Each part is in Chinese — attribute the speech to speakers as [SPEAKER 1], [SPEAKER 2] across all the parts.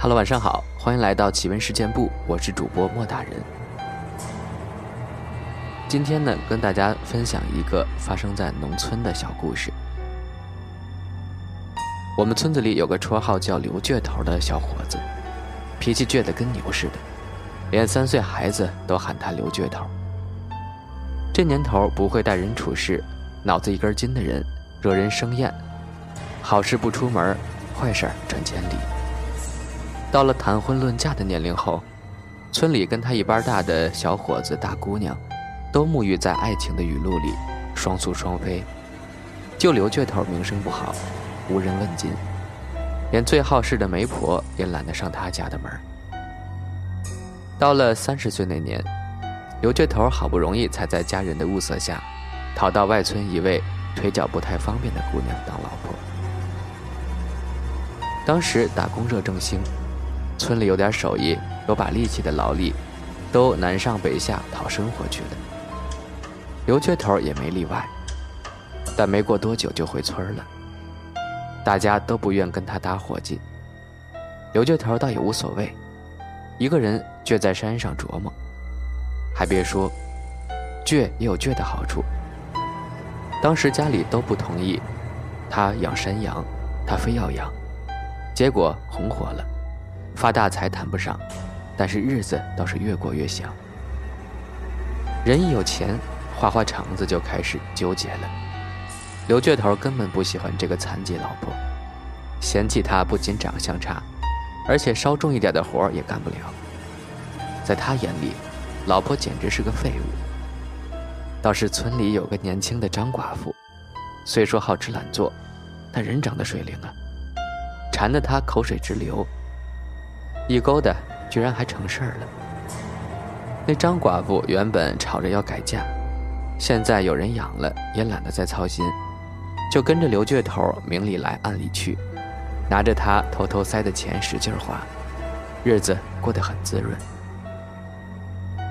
[SPEAKER 1] Hello，晚上好，欢迎来到奇闻事件部，我是主播莫大人。今天呢，跟大家分享一个发生在农村的小故事。我们村子里有个绰号叫刘倔头的小伙子，脾气倔得跟牛似的，连三岁孩子都喊他刘倔头。这年头不会待人处事，脑子一根筋的人，惹人生厌，好事不出门，坏事传千里。到了谈婚论嫁的年龄后，村里跟他一般大的小伙子、大姑娘，都沐浴在爱情的雨露里，双宿双飞。就刘倔头名声不好，无人问津，连最好事的媒婆也懒得上他家的门。到了三十岁那年。刘倔头好不容易才在家人的物色下，讨到外村一位腿脚不太方便的姑娘当老婆。当时打工热正兴，村里有点手艺、有把力气的劳力，都南上北下讨生活去了。刘倔头也没例外，但没过多久就回村了。大家都不愿跟他搭伙计，刘倔头倒也无所谓，一个人倔在山上琢磨。还别说，倔也有倔的好处。当时家里都不同意，他养山羊，他非要养，结果红火了，发大财谈不上，但是日子倒是越过越香。人一有钱，花花肠子就开始纠结了。刘倔头根本不喜欢这个残疾老婆，嫌弃她不仅长相差，而且稍重一点的活也干不了。在他眼里。老婆简直是个废物。倒是村里有个年轻的张寡妇，虽说好吃懒做，但人长得水灵啊，馋得他口水直流。一勾搭，居然还成事儿了。那张寡妇原本吵着要改嫁，现在有人养了，也懒得再操心，就跟着刘倔头明里来暗里去，拿着他偷偷塞的钱使劲花，日子过得很滋润。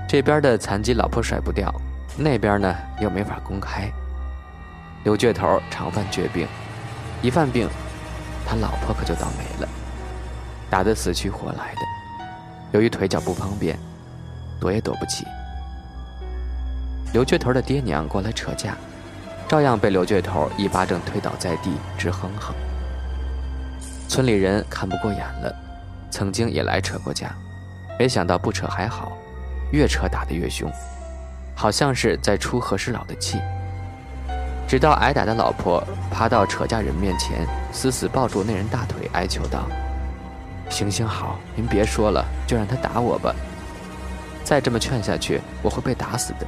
[SPEAKER 1] 这边的残疾老婆甩不掉，那边呢又没法公开。刘倔头常犯倔病，一犯病，他老婆可就倒霉了，打得死去活来的。由于腿脚不方便，躲也躲不起。刘倔头的爹娘过来扯架，照样被刘倔头一巴掌推倒在地，直哼哼。村里人看不过眼了，曾经也来扯过架，没想到不扯还好。越扯打得越凶，好像是在出和事佬的气。直到挨打的老婆爬到扯架人面前，死死抱住那人大腿，哀求道：“行行好，您别说了，就让他打我吧。再这么劝下去，我会被打死的。”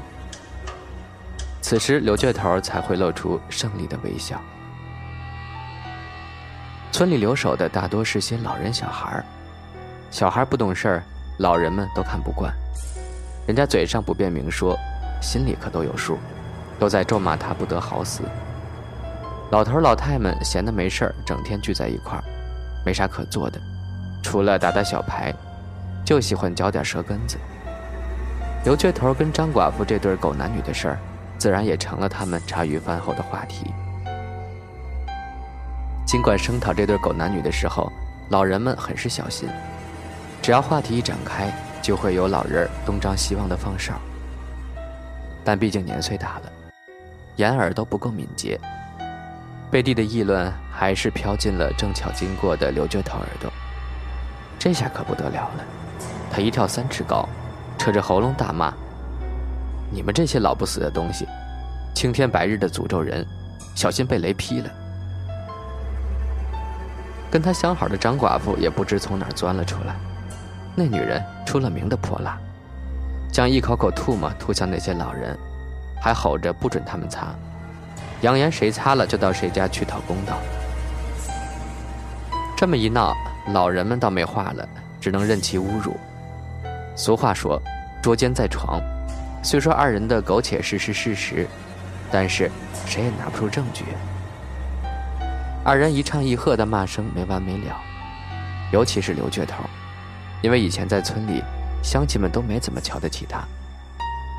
[SPEAKER 1] 此时，刘倔头才会露出胜利的微笑。村里留守的大多是些老人小孩小孩不懂事儿，老人们都看不惯。人家嘴上不便明说，心里可都有数，都在咒骂他不得好死。老头老太们闲的没事儿，整天聚在一块儿，没啥可做的，除了打打小牌，就喜欢嚼点舌根子。刘倔头跟张寡妇这对狗男女的事儿，自然也成了他们茶余饭后的话题。尽管声讨这对狗男女的时候，老人们很是小心，只要话题一展开。就会有老人东张西望的放哨，但毕竟年岁大了，眼耳都不够敏捷，背地的议论还是飘进了正巧经过的刘倔头耳朵。这下可不得了了，他一跳三尺高，扯着喉咙大骂：“你们这些老不死的东西，青天白日的诅咒人，小心被雷劈了！”跟他相好的张寡妇也不知从哪儿钻了出来。那女人出了名的泼辣，将一口口唾沫吐向那些老人，还吼着不准他们擦，扬言谁擦了就到谁家去讨公道。这么一闹，老人们倒没话了，只能任其侮辱。俗话说，捉奸在床。虽说二人的苟且事是事实，但是谁也拿不出证据。二人一唱一和的骂声没完没了，尤其是刘倔头。因为以前在村里，乡亲们都没怎么瞧得起他。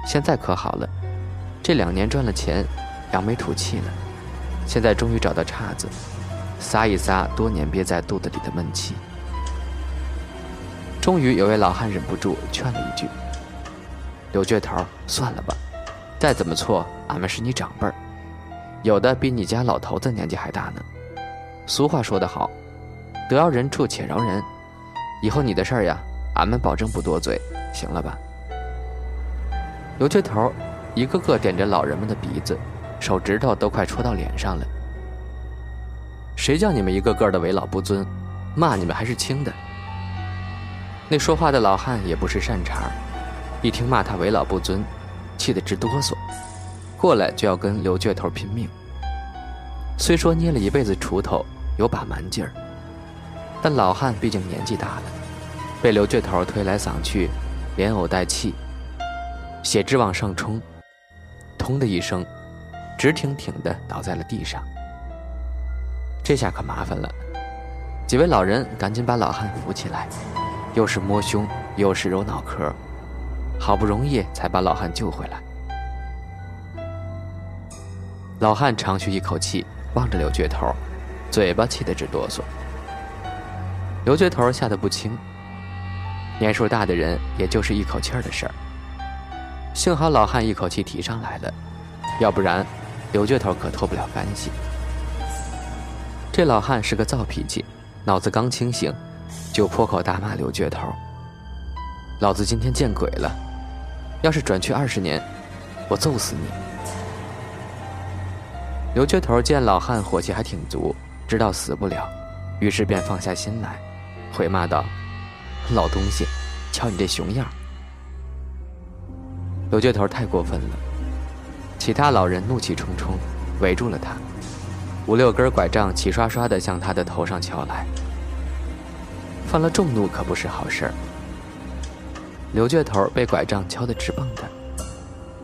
[SPEAKER 1] 现在可好了，这两年赚了钱，扬眉吐气了。现在终于找到岔子，撒一撒多年憋在肚子里的闷气。终于有位老汉忍不住劝了一句：“刘倔头，算了吧，再怎么错，俺们是你长辈儿，有的比你家老头子年纪还大呢。俗话说得好，得饶人处且饶人。以后你的事儿呀，俺们保证不多嘴，行了吧？”刘倔头一个个点着老人们的鼻子，手指头都快戳到脸上了。谁叫你们一个个的为老不尊，骂你们还是轻的。那说话的老汉也不是善茬一听骂他为老不尊，气得直哆嗦，过来就要跟刘倔头拼命。虽说捏了一辈子锄头，有把蛮劲儿，但老汉毕竟年纪大了，被刘倔头推来搡去，连呕带气，血直往上冲，通的一声，直挺挺的倒在了地上。这下可麻烦了，几位老人赶紧把老汉扶起来。又是摸胸，又是揉脑壳，好不容易才把老汉救回来。老汉长吁一口气，望着刘倔头，嘴巴气得直哆嗦。刘倔头吓得不轻。年数大的人也就是一口气儿的事儿。幸好老汉一口气提上来了，要不然刘倔头可脱不了干系。这老汉是个躁脾气，脑子刚清醒。就破口大骂刘倔头：“老子今天见鬼了！要是转去二十年，我揍死你！”刘倔头见老汉火气还挺足，知道死不了，于是便放下心来，回骂道：“老东西，瞧你这熊样！”刘倔头太过分了，其他老人怒气冲冲，围住了他，五六根拐杖齐刷刷地向他的头上敲来。犯了众怒可不是好事儿。刘倔头被拐杖敲得直蹦跶，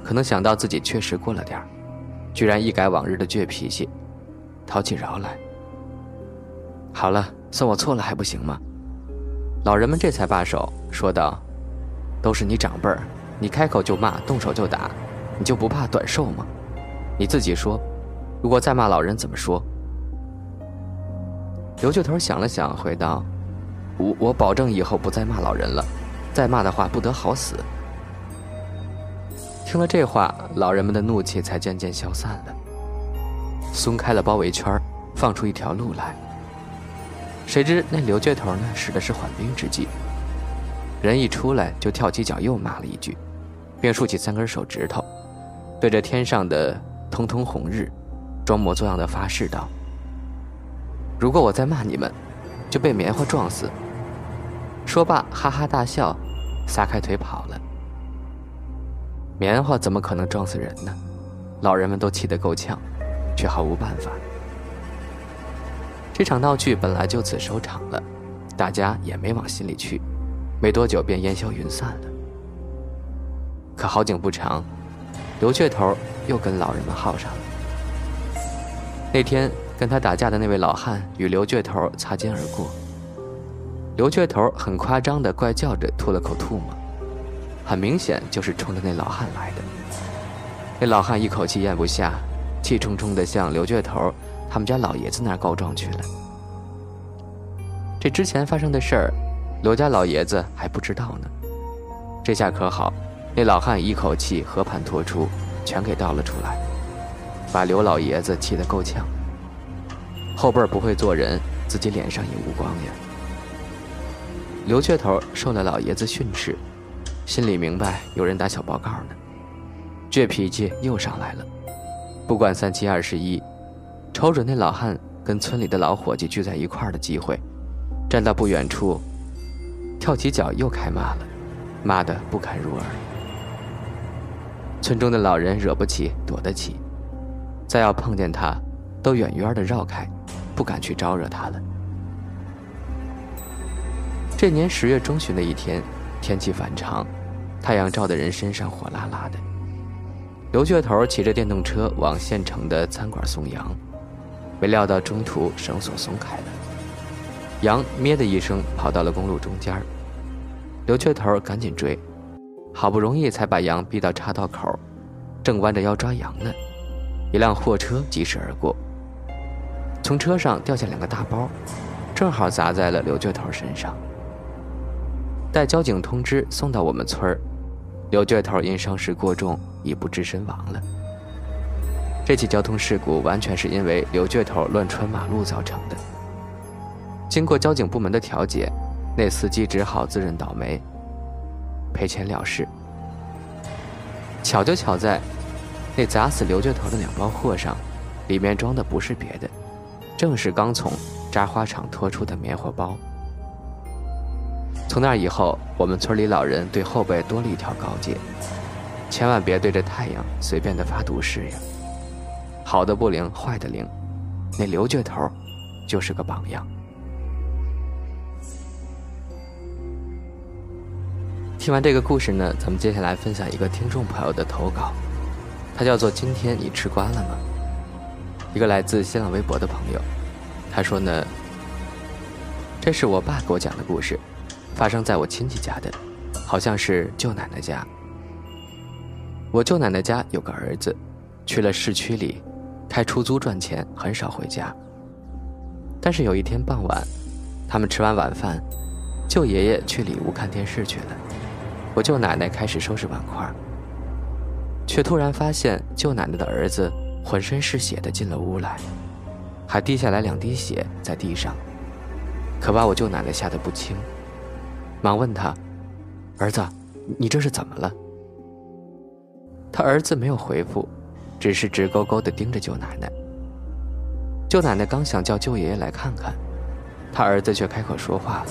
[SPEAKER 1] 可能想到自己确实过了点儿，居然一改往日的倔脾气，讨起饶来。好了，算我错了还不行吗？老人们这才罢手，说道：“都是你长辈儿，你开口就骂，动手就打，你就不怕短寿吗？你自己说，如果再骂老人怎么说？”刘倔头想了想，回道。我我保证以后不再骂老人了，再骂的话不得好死。听了这话，老人们的怒气才渐渐消散了，松开了包围圈，放出一条路来。谁知那刘倔头呢，使的是缓兵之计，人一出来就跳起脚又骂了一句，并竖起三根手指头，对着天上的通通红日，装模作样的发誓道：“如果我再骂你们，就被棉花撞死。”说罢，哈哈大笑，撒开腿跑了。棉花怎么可能撞死人呢？老人们都气得够呛，却毫无办法。这场闹剧本来就此收场了，大家也没往心里去，没多久便烟消云散了。可好景不长，刘雀头又跟老人们耗上了。那天跟他打架的那位老汉与刘倔头擦肩而过。刘倔头很夸张的怪叫着吐了口唾沫，很明显就是冲着那老汉来的。那老汉一口气咽不下，气冲冲的向刘倔头他们家老爷子那儿告状去了。这之前发生的事儿，刘家老爷子还不知道呢。这下可好，那老汉一口气和盘托出，全给倒了出来，把刘老爷子气得够呛。后辈不会做人，自己脸上也无光呀。刘雀头受了老爷子训斥，心里明白有人打小报告呢，倔脾气又上来了。不管三七二十一，瞅准那老汉跟村里的老伙计聚在一块儿的机会，站到不远处，跳起脚又开骂了，骂得不堪入耳。村中的老人惹不起，躲得起，再要碰见他，都远远的绕开，不敢去招惹他了。这年十月中旬的一天，天气反常，太阳照的人身上火辣辣的。刘雀头骑着电动车往县城的餐馆送羊，没料到中途绳索松开了，羊咩的一声跑到了公路中间刘雀头赶紧追，好不容易才把羊逼到岔道口，正弯着腰抓羊呢，一辆货车疾驶而过，从车上掉下两个大包，正好砸在了刘倔头身上。待交警通知送到我们村儿，刘倔头因伤势过重已不治身亡了。这起交通事故完全是因为刘倔头乱穿马路造成的。经过交警部门的调解，那司机只好自认倒霉，赔钱了事。巧就巧在，那砸死刘倔头的两包货上，里面装的不是别的，正是刚从扎花厂拖出的棉花包。从那以后，我们村里老人对后辈多了一条告诫：千万别对着太阳随便的发毒誓呀。好的不灵，坏的灵，那刘倔头就是个榜样。听完这个故事呢，咱们接下来分享一个听众朋友的投稿，他叫做“今天你吃瓜了吗？”一个来自新浪微博的朋友，他说呢：“这是我爸给我讲的故事，发生在我亲戚家的，好像是舅奶奶家。我舅奶奶家有个儿子，去了市区里。”开出租赚钱，很少回家。但是有一天傍晚，他们吃完晚饭，舅爷爷去里屋看电视去了，我舅奶奶开始收拾碗筷，却突然发现舅奶奶的儿子浑身是血的进了屋来，还滴下来两滴血在地上，可把我舅奶奶吓得不轻，忙问他：“儿子，你这是怎么了？”他儿子没有回复。只是直勾勾地盯着舅奶奶。舅奶奶刚想叫舅爷爷来看看，他儿子却开口说话了。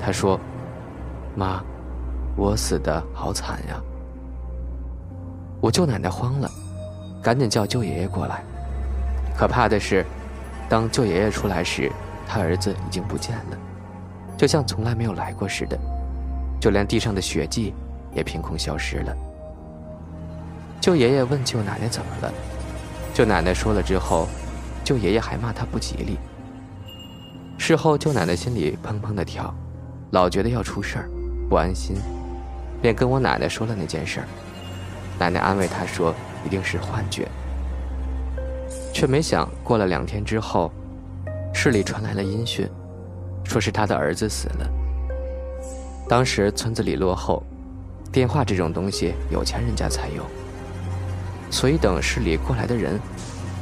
[SPEAKER 1] 他说：“妈，我死的好惨呀。”我舅奶奶慌了，赶紧叫舅爷爷过来。可怕的是，当舅爷爷出来时，他儿子已经不见了，就像从来没有来过似的，就连地上的血迹也凭空消失了。舅爷爷问舅奶奶怎么了，舅奶奶说了之后，舅爷爷还骂他不吉利。事后舅奶奶心里砰砰的跳，老觉得要出事儿，不安心，便跟我奶奶说了那件事儿。奶奶安慰她说一定是幻觉，却没想过了两天之后，市里传来了音讯，说是他的儿子死了。当时村子里落后，电话这种东西有钱人家才有。所以等市里过来的人，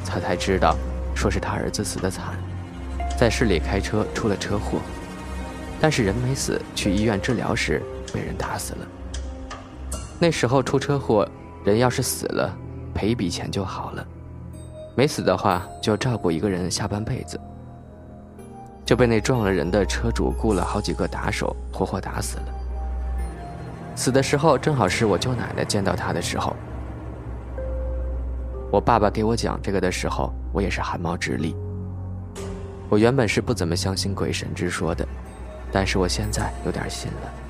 [SPEAKER 1] 他才知道，说是他儿子死得惨，在市里开车出了车祸，但是人没死，去医院治疗时被人打死了。那时候出车祸，人要是死了，赔一笔钱就好了；没死的话，就照顾一个人下半辈子。就被那撞了人的车主雇了好几个打手，活活打死了。死的时候正好是我舅奶奶见到他的时候。我爸爸给我讲这个的时候，我也是汗毛直立。我原本是不怎么相信鬼神之说的，但是我现在有点信了。